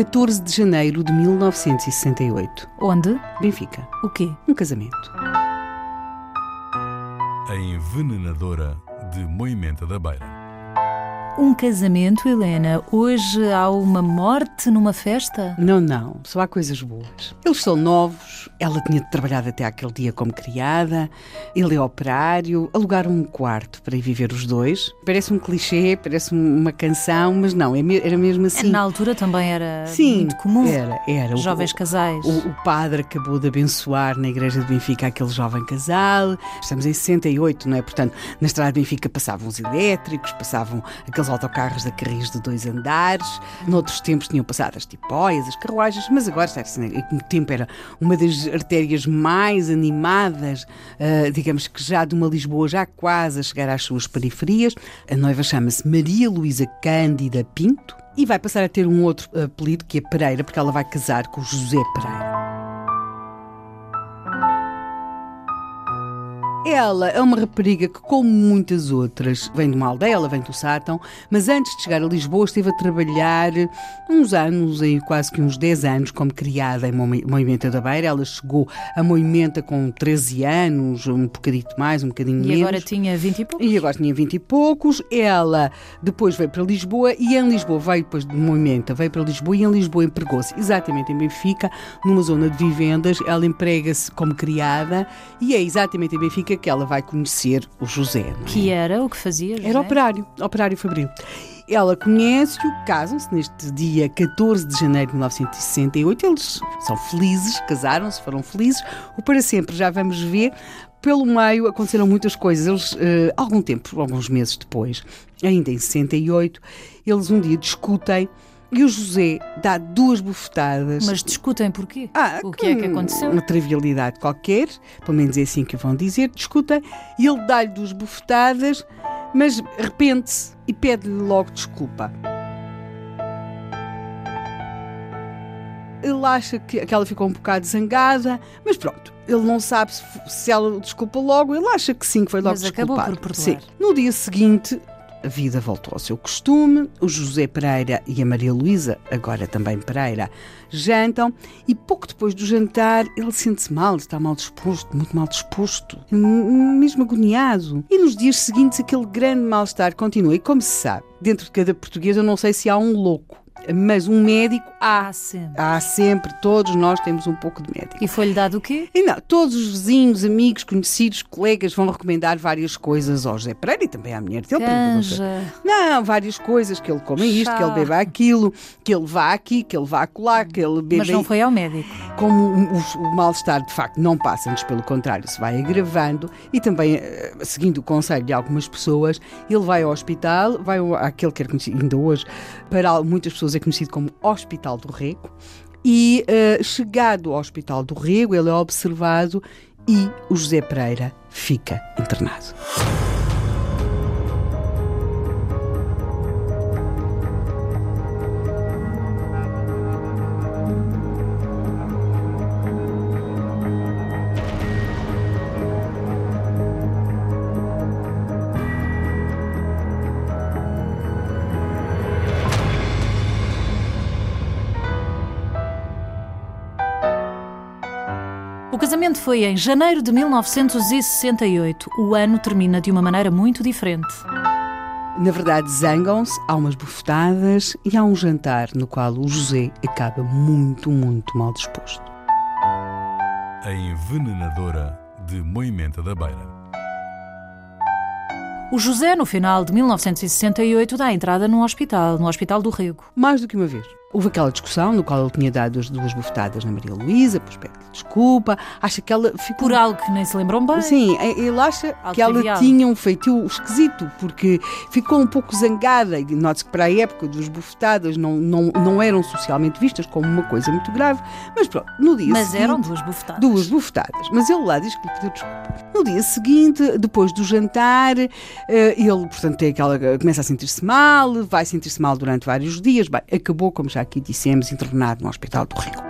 14 de janeiro de 1968. Onde? Benfica. O quê? Um casamento. A envenenadora de Moimenta da Beira. Um casamento, Helena. Hoje há uma morte numa festa? Não, não, só há coisas boas. Eles são novos, ela tinha trabalhado até aquele dia como criada, ele é operário, alugaram um quarto para ir viver os dois. Parece um clichê, parece uma canção, mas não, é era mesmo assim. Na altura também era Sim, muito comum. era, era. O- Jovens casais. O, o padre acabou de abençoar na igreja de Benfica aquele jovem casal. Estamos em 68, não é? Portanto, na estrada de Benfica passavam os elétricos, passavam aqueles autocarros da Carris de dois andares. Noutros tempos tinham passado as tipóias, as carruagens, mas agora, está assim, no tempo era uma das artérias mais animadas, ah, digamos que já de uma Lisboa já quase a chegar às suas periferias. A noiva chama-se Maria Luísa Cândida Pinto. E vai passar a ter um outro apelido que é Pereira, porque ela vai casar com José Pereira. Ela é uma rapariga que, como muitas outras, vem de uma aldeia, ela vem do Sátão, mas antes de chegar a Lisboa esteve a trabalhar uns anos, aí quase que uns 10 anos, como criada em Moime- Moimenta da Beira. Ela chegou a Moimenta com 13 anos, um bocadito mais, um bocadinho E menos. agora tinha 20 e pouco? E agora tinha 20 e poucos. Ela depois veio para Lisboa e em Lisboa veio depois de Moimenta, veio para Lisboa e em Lisboa empregou-se exatamente em Benfica, numa zona de vivendas. Ela emprega-se como criada e é exatamente em Benfica que ela vai conhecer o José. é? Que era o que fazia? José? Era operário, operário fabril. Ela conhece-o, casam-se neste dia 14 de janeiro de 1968. Eles são felizes, casaram-se, foram felizes. O para sempre já vamos ver. Pelo meio aconteceram muitas coisas. Eles, eh, algum tempo, alguns meses depois, ainda em 68, eles um dia discutem e o José dá duas bufetadas. Mas discutem porquê? Ah, o que é que aconteceu? Uma trivialidade qualquer, pelo menos é assim que vão dizer, discutem, e ele dá-lhe duas bufetadas, mas arrepende-se e pede-lhe logo desculpa. Ele acha que, que ela ficou um bocado zangada, mas pronto, ele não sabe se, se ela desculpa logo, ele acha que sim, que foi logo Mas acabou desculpado. por perdoar. Sim. No dia seguinte, a vida voltou ao seu costume, o José Pereira e a Maria Luísa, agora também Pereira, jantam e pouco depois do jantar ele sente-se mal, está mal disposto, muito mal disposto, mesmo agoniado. E nos dias seguintes aquele grande mal-estar continua. E como se sabe, dentro de cada português eu não sei se há um louco, mas um médico há. Sempre. Há sempre, todos nós temos um pouco de médico. E foi-lhe dado o quê? E não, todos os vizinhos, amigos, conhecidos, colegas vão recomendar várias coisas ao José Pereira e também à mulher dele. Canja. Não, várias coisas, que ele coma isto, que ele beba aquilo, que ele vá aqui, que ele vá acolá, que ele beba... Mas não foi ao médico. Como o, o- mal-estar de facto não passa, antes pelo contrário, se vai agravando e também, eh, seguindo o conselho de algumas pessoas, ele vai ao hospital, vai àquele que é conhecido ainda hoje, para muitas pessoas é conhecido como Hospital do Rego, e eh, chegado ao Hospital do Rego, ele é observado e o José Pereira fica internado. Foi em janeiro de 1968. O ano termina de uma maneira muito diferente. Na verdade, zangam-se, há umas bufetadas e há um jantar no qual o José acaba muito, muito mal disposto. A envenenadora de Moimenta da Beira. O José, no final de 1968, dá entrada num hospital, no Hospital do Rego. Mais do que uma vez. Houve aquela discussão no qual ele tinha dado as duas bufetadas na Maria Luísa, depois pede desculpa, acha que ela ficou. Por algo que nem se lembram bem. Sim, ele acha Algo que ela tinha um feitio esquisito, porque ficou um pouco zangada. E note-se que para a época duas bufetadas não, não, não eram socialmente vistas como uma coisa muito grave, mas pronto, no dia Mas seguinte. eram duas bufetadas. Duas bufetadas, mas ele lá diz que lhe pediu desculpa. No dia seguinte, depois do jantar, eh, ele, portanto, tem aquela, começa a sentir-se mal, vai sentir-se mal durante vários dias. Bem, acabou, como já aqui dissemos, internado no Hospital do Rio.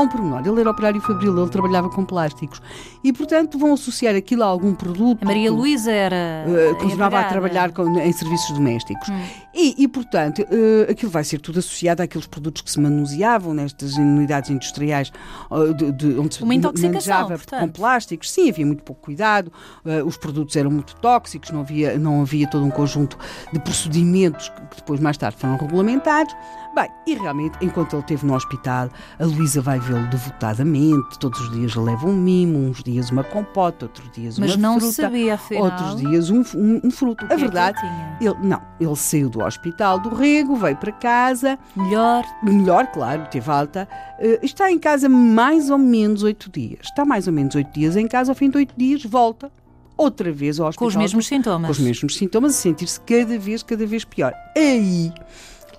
Há um pormenor, ele era operário fabril, ele trabalhava com plásticos e, portanto, vão associar aquilo a algum produto. A Maria Luísa era. Uh, continuava a trabalhar com- em serviços domésticos. Hum. E, e, portanto, uh, aquilo vai ser tudo associado àqueles produtos que se manuseavam nestas unidades industriais uh, de, de- onde se Uma intoxicação, manejava portanto. com plásticos. Sim, havia muito pouco cuidado, uh, os produtos eram muito tóxicos, não havia, não havia todo um conjunto de procedimentos que depois, mais tarde, foram regulamentados. Bem, e realmente, enquanto ele esteve no hospital, a Luísa vai vê-lo devotadamente, todos os dias leva um mimo, uns dias uma compota, outros dias Mas uma não fruta sabia, afinal. outros dias um, um- um fruto. a é verdade, ele tinha. ele, não, ele saiu do hospital do Rego, veio para casa, Melhor. melhor, claro, teve alta, eh, está em casa mais ou menos oito dias. Está mais ou menos oito dias em casa, ao fim de oito dias volta outra vez ao hospital. Com os mesmos sintomas. Com os mesmos sintomas, a sentir-se cada vez, cada vez pior. Aí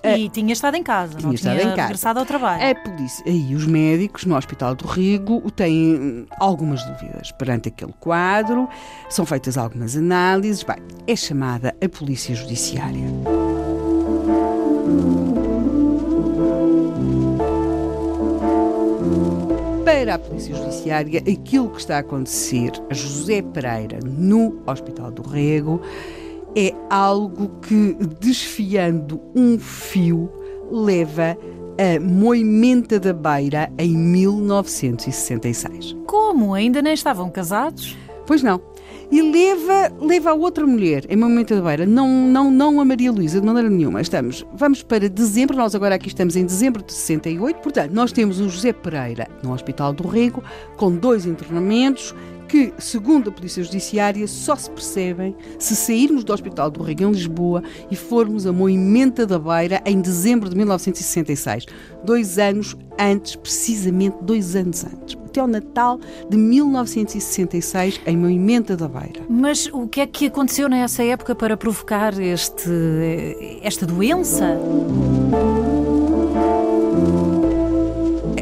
E tinha estado em casa. Tinha não estado tinha em casa. regressado ao trabalho. É por isso. Aí os médicos no Hospital do Rigo têm hum, algumas dúvidas perante aquele quadro, são feitas algumas análises. Bem, é chamada a Polícia Judiciária. Para a Polícia Judiciária, aquilo que está a acontecer a José Pereira no Hospital do Rego é algo que, desfiando um fio, leva a Moimenta da Beira em 1966. Como? Ainda nem estavam casados? Pois não. E leva, leva a outra mulher em Moimenta da Beira, não, não, não a Maria Luísa, de maneira nenhuma. Estamos, vamos para dezembro, nós agora aqui estamos em dezembro de 68, portanto, nós temos o José Pereira no Hospital do Rego, com dois internamentos que, segundo a Polícia Judiciária, só se percebem se sairmos do Hospital do Rego em Lisboa e formos a Moimenta da Beira em dezembro de 1966. Dois anos antes, precisamente dois anos antes. Até ao Natal de 1966, em Moimenta da Beira. Mas o que é que aconteceu nessa época para provocar este, esta doença?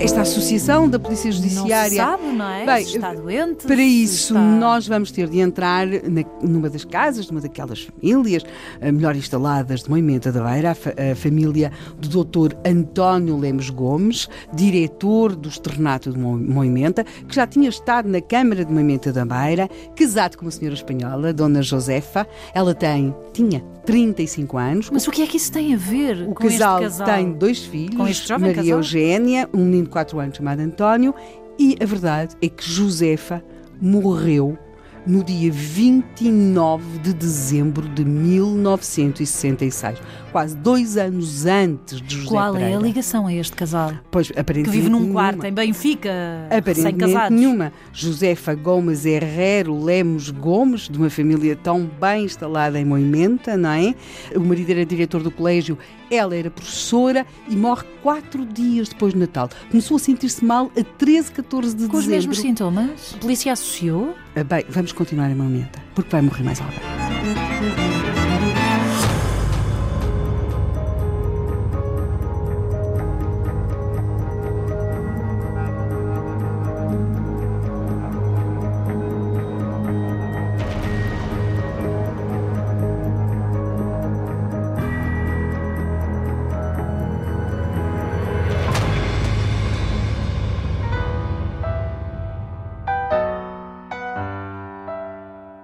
Esta associação da Polícia Judiciária. Não se sabe, não é? Bem, se está doente. Para isso, está- nós vamos ter de entrar na- numa das casas, numa daquelas famílias eh, melhor instaladas de Moimenta da Beira, a, a família do Dr. António Lemos Gomes, diretor do Externato de Mo- Moimenta, que já tinha estado na Câmara de Moimenta da Beira, casado com uma senhora espanhola, Dona Josefa. Ela tem, tinha 35 anos. Mas o que é que isso tem a ver O com casal, este casal? tem dois filhos, Maria casal? Eugénia, um menino 4 anos chamado António, e a verdade é que Josefa morreu no dia 29 de dezembro de 1966, quase dois anos antes de José Qual é Pereira. a ligação a este casal? Pois, Que aparentemente vive num nenhuma. quarto em Benfica, sem casados. nenhuma. Josefa Gomes Herrero Lemos Gomes, de uma família tão bem instalada em Moimenta, não é? O marido era diretor do colégio, ela era professora e morre quatro dias depois do Natal. Começou a sentir-se mal a 13, 14 de Com os dezembro. mesmos sintomas? A polícia associou? Ah, Bem, vamos continuar em Moimenta, porque vai morrer mais alguém.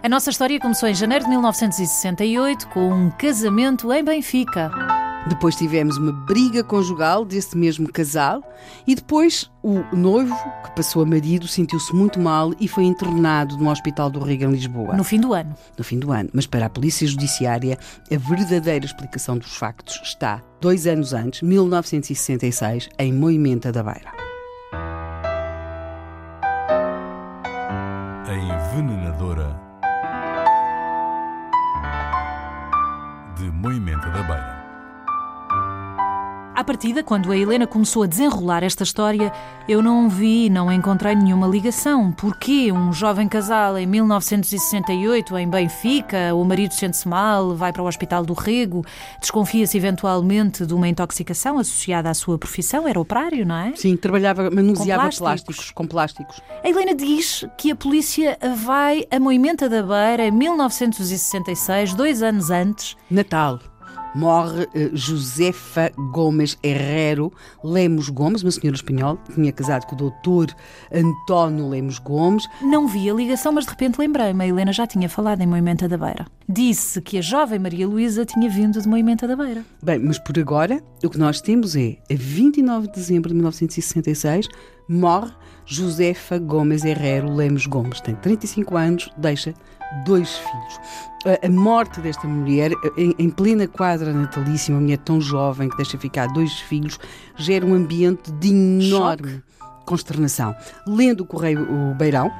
A nossa história começou em janeiro de 1968 com um casamento em Benfica. Depois tivemos uma briga conjugal desse mesmo casal e depois o noivo, que passou a marido, sentiu-se muito mal e foi internado no Hospital do Rio em Lisboa. No fim do ano. no fim do ano. Mas para a Polícia Judiciária, a verdadeira explicação dos factos está dois anos antes, 1966, em Moimenta da Beira. A envenenadora de Moimenta da Beira. À partida, quando a Helena começou a desenrolar esta história, eu não vi, não encontrei nenhuma ligação. Porquê um jovem casal em 1968 em Benfica, o marido sente-se mal, vai para o Hospital do Rego, desconfia-se eventualmente de uma intoxicação associada à sua profissão, era operário, não é? Sim, trabalhava, manuseava plásticos. plásticos, com plásticos. A Helena diz que a polícia vai a Moimenta da Beira em 1966, dois anos antes. Natal. Morre eh, Josefa Gomes Herrero Lemos Gomes, uma senhora espanhola, que tinha casado com o doutor António Lemos Gomes. Não vi a ligação, mas de repente lembrei-me. A Helena já tinha falado em Moimenta da Beira. Disse que a jovem Maria Luísa tinha vindo de Moimenta da Beira. Bem, mas por agora, o que nós temos é, a 29 de dezembro de 1966, morre Josefa Gomes Herrero Lemos Gomes. Tem 35 anos, deixa dois filhos. A- morte desta mulher, em, plena quadra natalícia, uma mulher tão jovem que deixa ficar dois filhos, gera um ambiente de enorme consternação. Lendo o Correio o Beirão,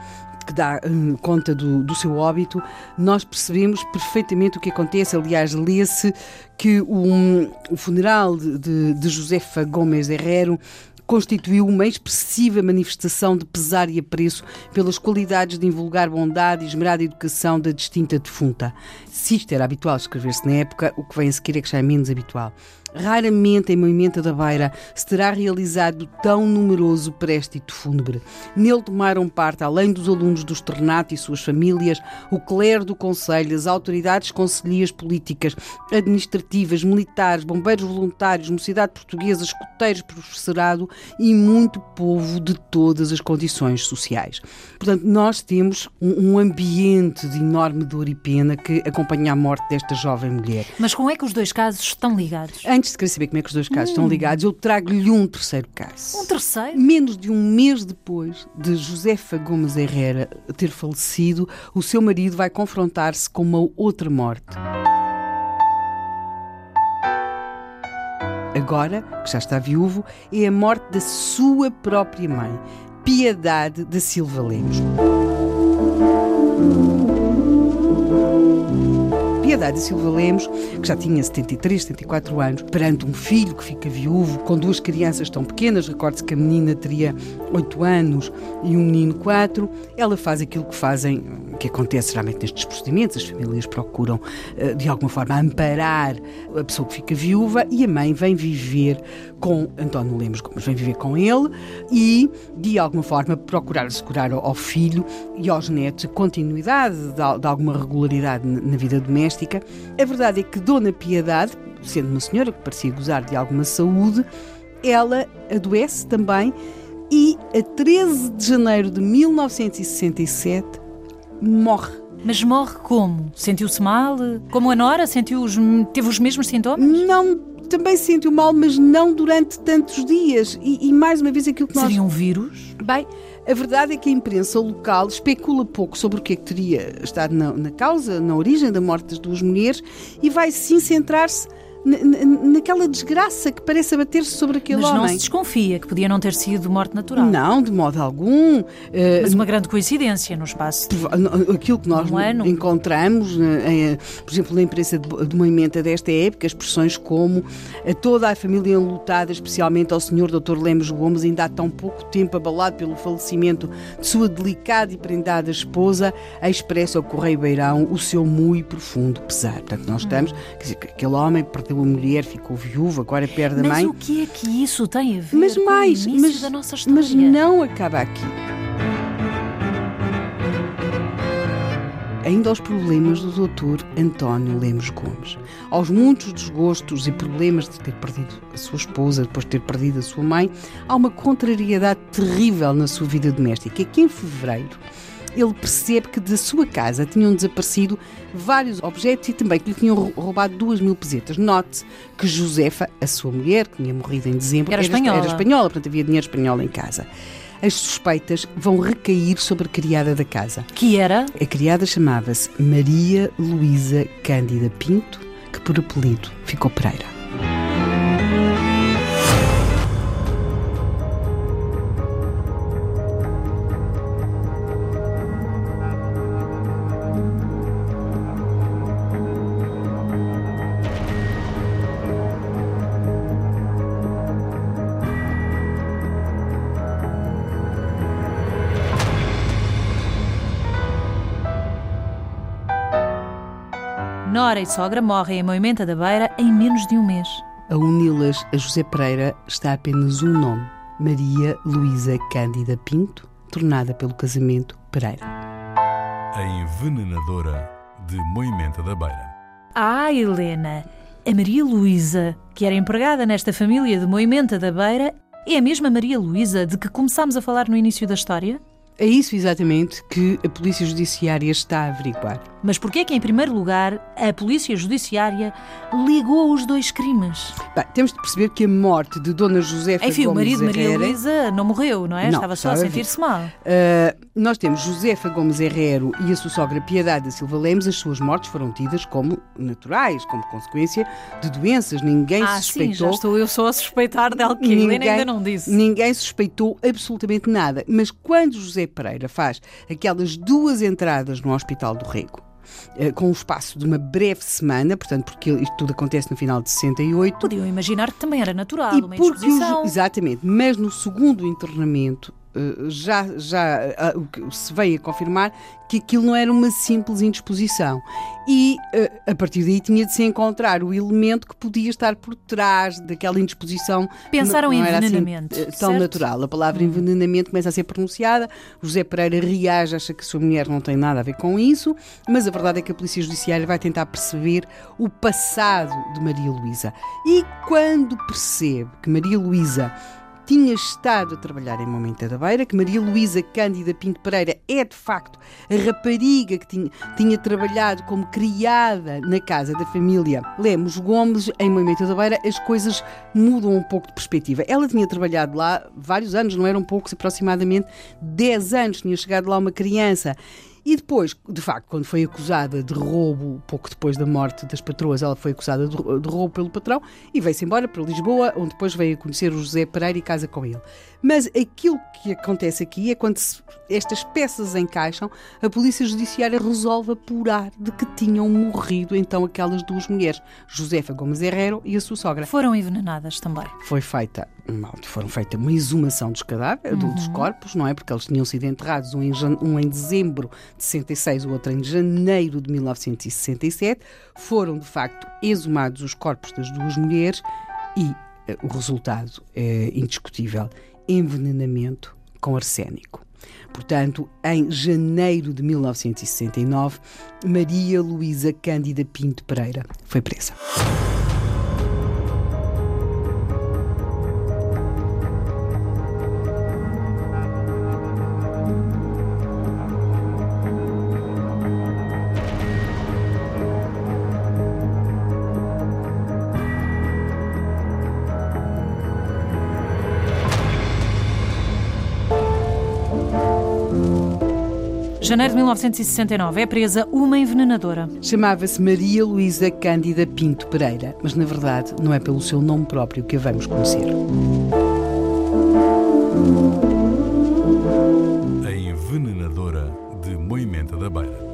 que dá hum, conta do, do seu óbito, nós percebemos perfeitamente o que acontece. Aliás, lê-se que o, o funeral de, de, de Josefa Gomes Herrero constituiu uma expressiva manifestação de pesar e apreço pelas qualidades de invulgar bondade e esmerada educação da distinta defunta. Se isto era habitual escrever-se na época, o que vem a seguir é que já é menos habitual. Raramente em Moimenta da Beira se terá realizado tão numeroso préstito fúnebre. Nele tomaram parte, além dos alunos do externato e suas famílias, o clero do Conselho, as autoridades conselhias políticas, administrativas, militares, bombeiros voluntários, mocidade portuguesa, escuteiros, professorado e muito povo de todas as condições sociais. Portanto, nós temos um, um ambiente de enorme dor e pena que acompanha a morte desta jovem mulher. Mas como é que os dois casos estão ligados? Antes de querer saber como é que os dois casos estão ligados, eu trago-lhe um terceiro caso. Um terceiro? Menos de um mês depois de Josefa Gomes Herrera ter falecido, o seu marido vai confrontar-se com uma outra morte. Agora, que já está viúvo, é a morte da sua própria mãe, Piedade da Silva Lemos. Piedade Silva Lemos, que já tinha 73, 74 anos, perante um filho que fica viúvo, com duas crianças tão pequenas, recorde-se que a menina teria 8 anos e um menino 4, ela faz aquilo que fazem, que acontece geralmente nestes procedimentos, as famílias procuram eh, de alguma forma amparar a pessoa que fica viúva e a mãe vem viver com António Lemos Gomes, vem viver com ele e de alguma forma procurar assegurar ao filho e aos netos a continuidade de, al- de alguma regularidade na vida doméstica. A verdade é que Dona Piedade, sendo uma senhora que parecia gozar de alguma saúde, ela adoece também e a 13 de janeiro de 1967 morre. Mas morre como? Sentiu-se mal? Como a Nora? Sentiu os, teve os mesmos sintomas? Não, também se sentiu mal, mas não durante tantos dias. E, e mais uma vez aquilo que nós Seria um vírus? Bem, a verdade é que a imprensa local especula pouco sobre o que é que teria estado na, na causa, na origem da morte das duas mulheres e vai sim centrar-se naquela desgraça que parece abater-se sobre aquele Mas não homem. se desconfia que podia não ter sido morte natural. Não, de modo algum. Eh, Mas uma grande coincidência no espaço. Aquilo que nós Um encontramos, eh, em, por exemplo, na imprensa de, movimento desta época, expressões como a toda a família enlutada, especialmente ao Sr. Dr. Lemos Gomes, ainda há tão pouco tempo abalado pelo falecimento de sua delicada e prendada esposa, expressa ao Correio Beirão o seu muito profundo pesar. Portanto, nós estamos, quer dizer, que aquele homem perdeu a mulher, ficou viúvo, agora perde a Mas mãe. o que é que isso tem a ver Mas com mais, o início mas, da nossa história? mas não acaba aqui. Ainda aos problemas do doutor António Lemos Gomes. Aos muitos desgostos e problemas de ter perdido a sua esposa, depois de ter perdido a sua mãe, há uma contrariedade terrível na sua vida doméstica. É que em fevereiro ele percebe que da sua casa tinham desaparecido vários objetos e também que lhe tinham rou- roubado duas mil pesetas. Note que Josefa, a sua mulher, que tinha morrido em dezembro, Era espanhola. era espanhola, portanto havia dinheiro espanhol em casa. As suspeitas vão recair sobre a criada da casa. Que era? A criada chamava-se Maria Luísa Cândida Pinto, que por apelido ficou Pereira. Nora e sogra morrem em Moimenta da Beira em menos de um mês. A uni-las a José Pereira está apenas um nome: Maria Luísa Cândida Pinto, tornada pelo casamento Pereira. A envenenadora de Moimenta da Beira. Ah, Helena! A Maria Luísa, que era empregada nesta família de Moimenta da Beira, é a mesma Maria Luísa de que começámos a falar no início da história? É isso exatamente que a Polícia Judiciária está a averiguar. Mas porquê é que, em primeiro lugar, a Polícia Judiciária ligou os dois crimes? Bem, temos de perceber que a morte de Dona Josefa Enfim, o Gomes marido de Maria Herrera, Luísa não morreu, não é? Não, Estava só a sentir-se mal. Uh, nós temos Josefa Gomes Herrero e a sua sogra Piedade da Silva Lemos. As suas mortes foram tidas como naturais, como consequência de doenças. Ninguém Ah, sim, já suspeitou. estou eu só a suspeitar dela que a Helena ainda não disse. Ninguém suspeitou absolutamente nada. Mas quando José Pereira faz aquelas duas entradas no Hospital do Rego, eh, com um espaço de uma breve semana, portanto, porque isto tudo acontece no final de 68, Podiam imaginar que também era natural, e uma porque o indisposição. exatamente, mas no segundo internamento já, já ah, o que se veio a confirmar que aquilo não era uma simples indisposição. E eh, a partir daí tinha de se encontrar o elemento que podia estar por trás daquela indisposição. Pensaram Não- em não era assim, envenenamento, eh, tão certo? natural. A palavra envenenamento começa a ser pronunciada. José Pereira reage, acha que sua mulher não tem nada a ver com isso, mas a verdade é que a Polícia Judiciária vai tentar perceber o passado de Maria Luísa. E quando percebe que Maria Luísa tinha estado a trabalhar em Momento da Beira, que Maria Luísa Cândida Pinto Pereira é de facto a rapariga que tinha, tinha trabalhado como criada na casa da família Lemos Gomes em Momento da Beira, as coisas mudam um pouco de perspectiva. Ela tinha trabalhado lá vários anos, não eram poucos, aproximadamente 10 anos, tinha chegado lá uma criança. E depois, de facto, quando foi acusada de roubo, pouco depois da morte das patroas, ela foi acusada de, roubo pelo patrão e veio-se embora para Lisboa, onde depois veio a conhecer o José Pereira e casa com ele. Mas aquilo que acontece aqui é quando se- estas peças encaixam, a Polícia Judiciária resolve apurar de que tinham morrido então aquelas duas mulheres, Josefa Gomes Herrero e a sua sogra Foram envenenadas também. foi feita, mal, foram feita uma exumação dos cadáveres, dos corpos, não é? Porque eles tinham sido enterrados, um em, um em dezembro de 66, o outro em janeiro de 1967. Foram, de facto, exumados os corpos das duas mulheres e eh, o resultado é indiscutível: envenenamento com arsénico. Portanto, em janeiro de 1969, Maria Luísa Cândida Pinto Pereira foi presa. Janeiro de 1969 é presa uma envenenadora. Chamava-se Maria Luísa Cândida Pinto Pereira, mas na verdade não é pelo seu nome próprio que a vamos conhecer. A envenenadora de Moimenta da Beira.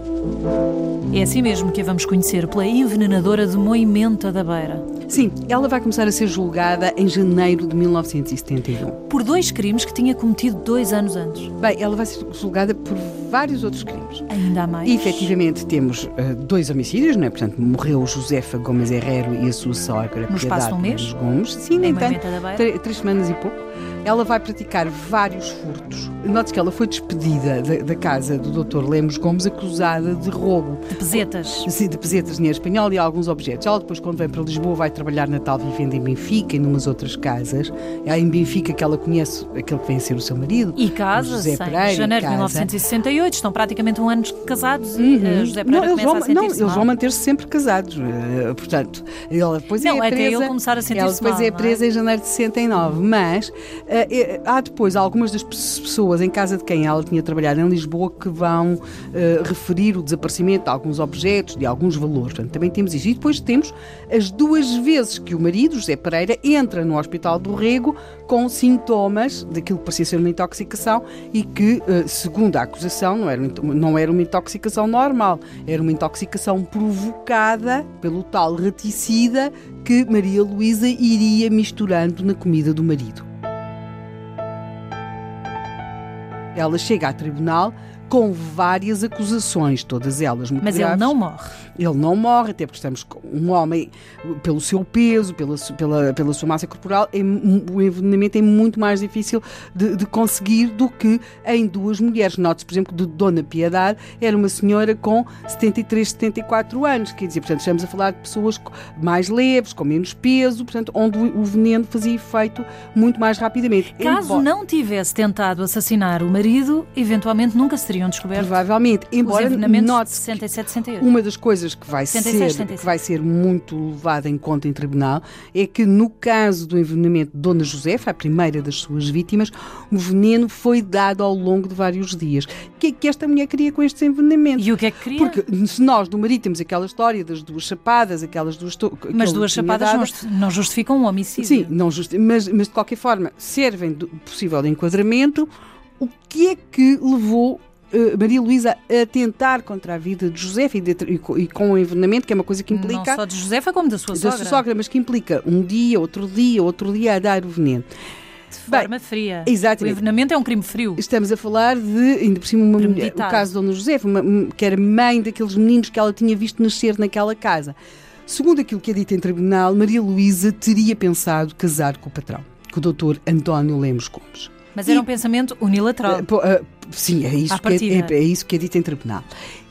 É assim mesmo que a vamos conhecer pela envenenadora de Moimenta da Beira. Sim, ela vai começar a ser julgada em janeiro de 1971. Por dois crimes que tinha cometido dois anos antes. Bem, ela vai ser julgada por vários outros crimes. Ainda há mais. E, efetivamente temos eh, dois homicídios, não é? Portanto, morreu Josefa Gomes Herrero e a sua sogra No espaço de um Piedade mês? Gomes. Sim, no Em entanto, Moimenta da Beira? tre- três semanas e pouco. Ela vai praticar vários furtos. Note que ela foi despedida da, da casa do Dr. Lemos Gomes acusada de roubo. De pesetas. Sim, de pesetas, dinheiro espanhol e alguns objetos. Ela depois, quando vem para Lisboa, vai trabalhar na tal vivenda em Benfica e numas outras casas. É em Benfica que ela conhece aquele que vem a ser o seu marido. E o casa-se José em Pereira, janeiro de casa. 1968. Estão praticamente um ano casados e eh, José Pereira Uhum. não, eles vão, não, eles vão manter-se sempre casados. eh, portanto, ela depois Não, é até presa. ele começar a sentir-se Ela depois mal, é não é? presa em janeiro de 69. Mas há depois algumas das pessoas em casa de quem ela tinha trabalhado em Lisboa que vão eh, referir o desaparecimento de alguns objetos, de alguns valores. Portanto, também temos isso. E depois temos as duas vezes que o marido, José Pereira, entra no Hospital do Rego com sintomas daquilo que parecia ser uma intoxicação e que, eh, segundo a acusação, não era, não era uma intoxicação normal, era uma intoxicação provocada pelo tal reticida que Maria Luísa iria misturando na comida do marido. Ela chega a tribunal com várias acusações, todas elas muito Mas graves. ele não morre. Ele não morre, até porque estamos com um homem, pelo seu peso, pela, pela, pela sua massa corporal, é o envenenamento é muito mais difícil de, de conseguir do que em duas mulheres. Note-se, por exemplo, que de Dona Piedade era uma senhora com 73, 74 anos, quer dizer, portanto, estamos a falar de pessoas mais leves, com menos peso, portanto, onde o veneno fazia efeito muito mais rapidamente. Caso Embora- não tivesse tentado assassinar o marido, eventualmente nunca se teriam descoberto Provavelmente, embora note 67, 68. Uma das coisas que vai, 76, ser, 76. que vai ser muito levada em conta em tribunal é que, no caso do envenenamento de Dona Josefa, a primeira das suas vítimas, o veneno foi dado ao longo de vários dias. O que é que esta mulher queria com estes envenenamentos? E o que é que queria? Porque se nós do marido temos aquela história das duas chapadas, aquelas duas. Mas duas chapadas dado, não, justi- não justificam um homicídio. Sim, não mas, mas de qualquer forma servem de possível enquadramento. O que é que levou eh, Maria Luísa a tentar contra a vida de José e, de- e co- com o envenenamento, que é uma coisa que Não implica só de Josefa como da sua da sogra. sua sogra, mas que implica um dia, outro dia, outro dia a dar o veneno. De forma fria. exatamente. O envenenamento é um crime frio. Estamos a falar de, ainda por cima, uma mulher, o caso de Dona Josefa, que era mãe daqueles meninos que ela tinha visto nascer naquela casa. Segundo aquilo que é dito em tribunal, Maria Luísa teria pensado casar com o patrão, com o doutor António Lemos Gomes. Mas era E- um pensamento unilateral. Pô, eh, sim, é isso, que é, é- é isso que é dito em tribunal.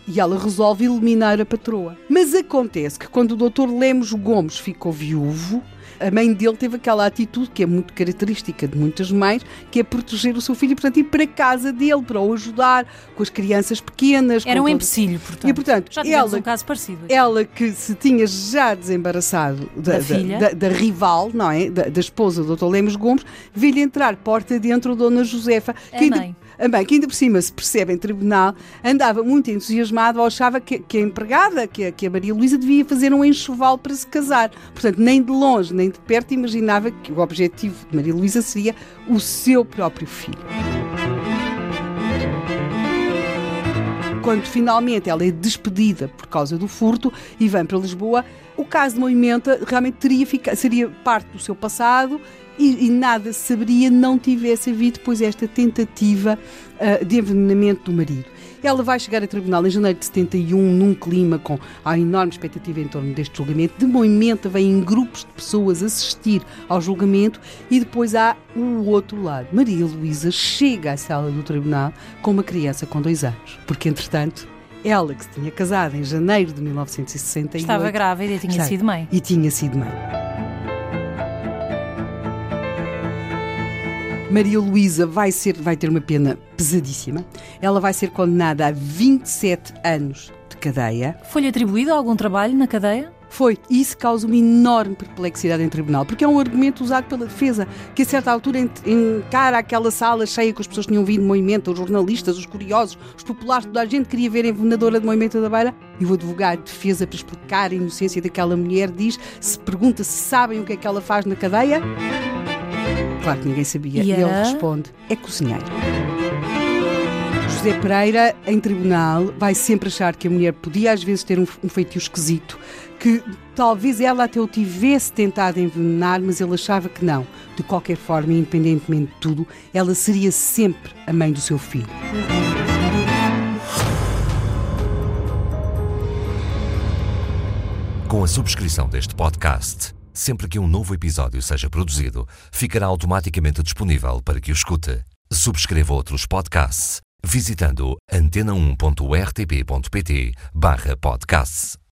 E ela resolve eliminar a patroa. Mas acontece que quando o doutor Lemos Gomes ficou viúvo, a mãe dele teve aquela atitude que é muito característica de muitas mães, que é proteger o seu filho e, portanto, ir para a casa dele para o ajudar com as crianças pequenas. Era um todo- empecilho, portanto. E, portanto, Já ela- um caso parecido. aqui. ela que se tinha já desembaraçado da, Da filha. da- da rival, não é? Da, da esposa do Dr. Lemos Gomes, veio entrar porta dentro Dona Josefa, A que ainda, mãe. a mãe, que ainda por cima se percebe em tribunal, andava muito entusiasmada ou achava que, que a empregada, que, a- que a Maria Luísa devia fazer um enxoval para se casar. Portanto, nem de longe, nem de perto, imaginava que o objetivo de Maria Luísa seria o seu próprio filho. Quando finalmente ela é despedida por causa do furto e vem para Lisboa, o caso de Moimenta realmente teria seria parte do seu passado e, e nada saberia não tivesse havido depois esta tentativa ah, de envenenamento do marido. Ela vai chegar a tribunal em janeiro de 71, num clima com a enorme expectativa em torno deste julgamento. De Moimenta vêm grupos de pessoas assistir ao julgamento e depois há o outro lado. Maria Luísa chega à sala do tribunal com uma criança com dois anos, porque entretanto ela que se tinha casado em janeiro de 1968 Estava grávida e tinha Está- sido mãe. e tinha sido mãe. Maria Luísa vai, ser, vai ter uma pena pesadíssima. Ela vai ser condenada a 27 anos de cadeia. Foi-lhe atribuído algum trabalho na cadeia? Foi. E isso causa uma enorme perplexidade em tribunal, porque é um argumento usado pela defesa, que a certa altura en- encara aquela sala cheia com as pessoas que tinham vindo de Moimenta, os jornalistas, os curiosos, os populares, toda a gente queria ver a envenenadora de Moimenta da Beira, e o advogado de defesa, para explicar a inocência daquela mulher, diz, se pergunta se sabem o que é que ela faz na cadeia. Claro que ninguém sabia. E E ele responde, é cozinheiro. José Pereira, em tribunal, vai sempre achar que a mulher podia às vezes ter um, um feitio esquisito, que talvez ela até o tivesse tentado envenenar, mas ele achava que não. De qualquer forma, independentemente de tudo, ela seria sempre a mãe do seu filho. Com a subscrição deste podcast, sempre que um novo episódio seja produzido, ficará automaticamente disponível para que o escute. Subscreva outros podcasts visitando antena1.rtp.pt/podcasts.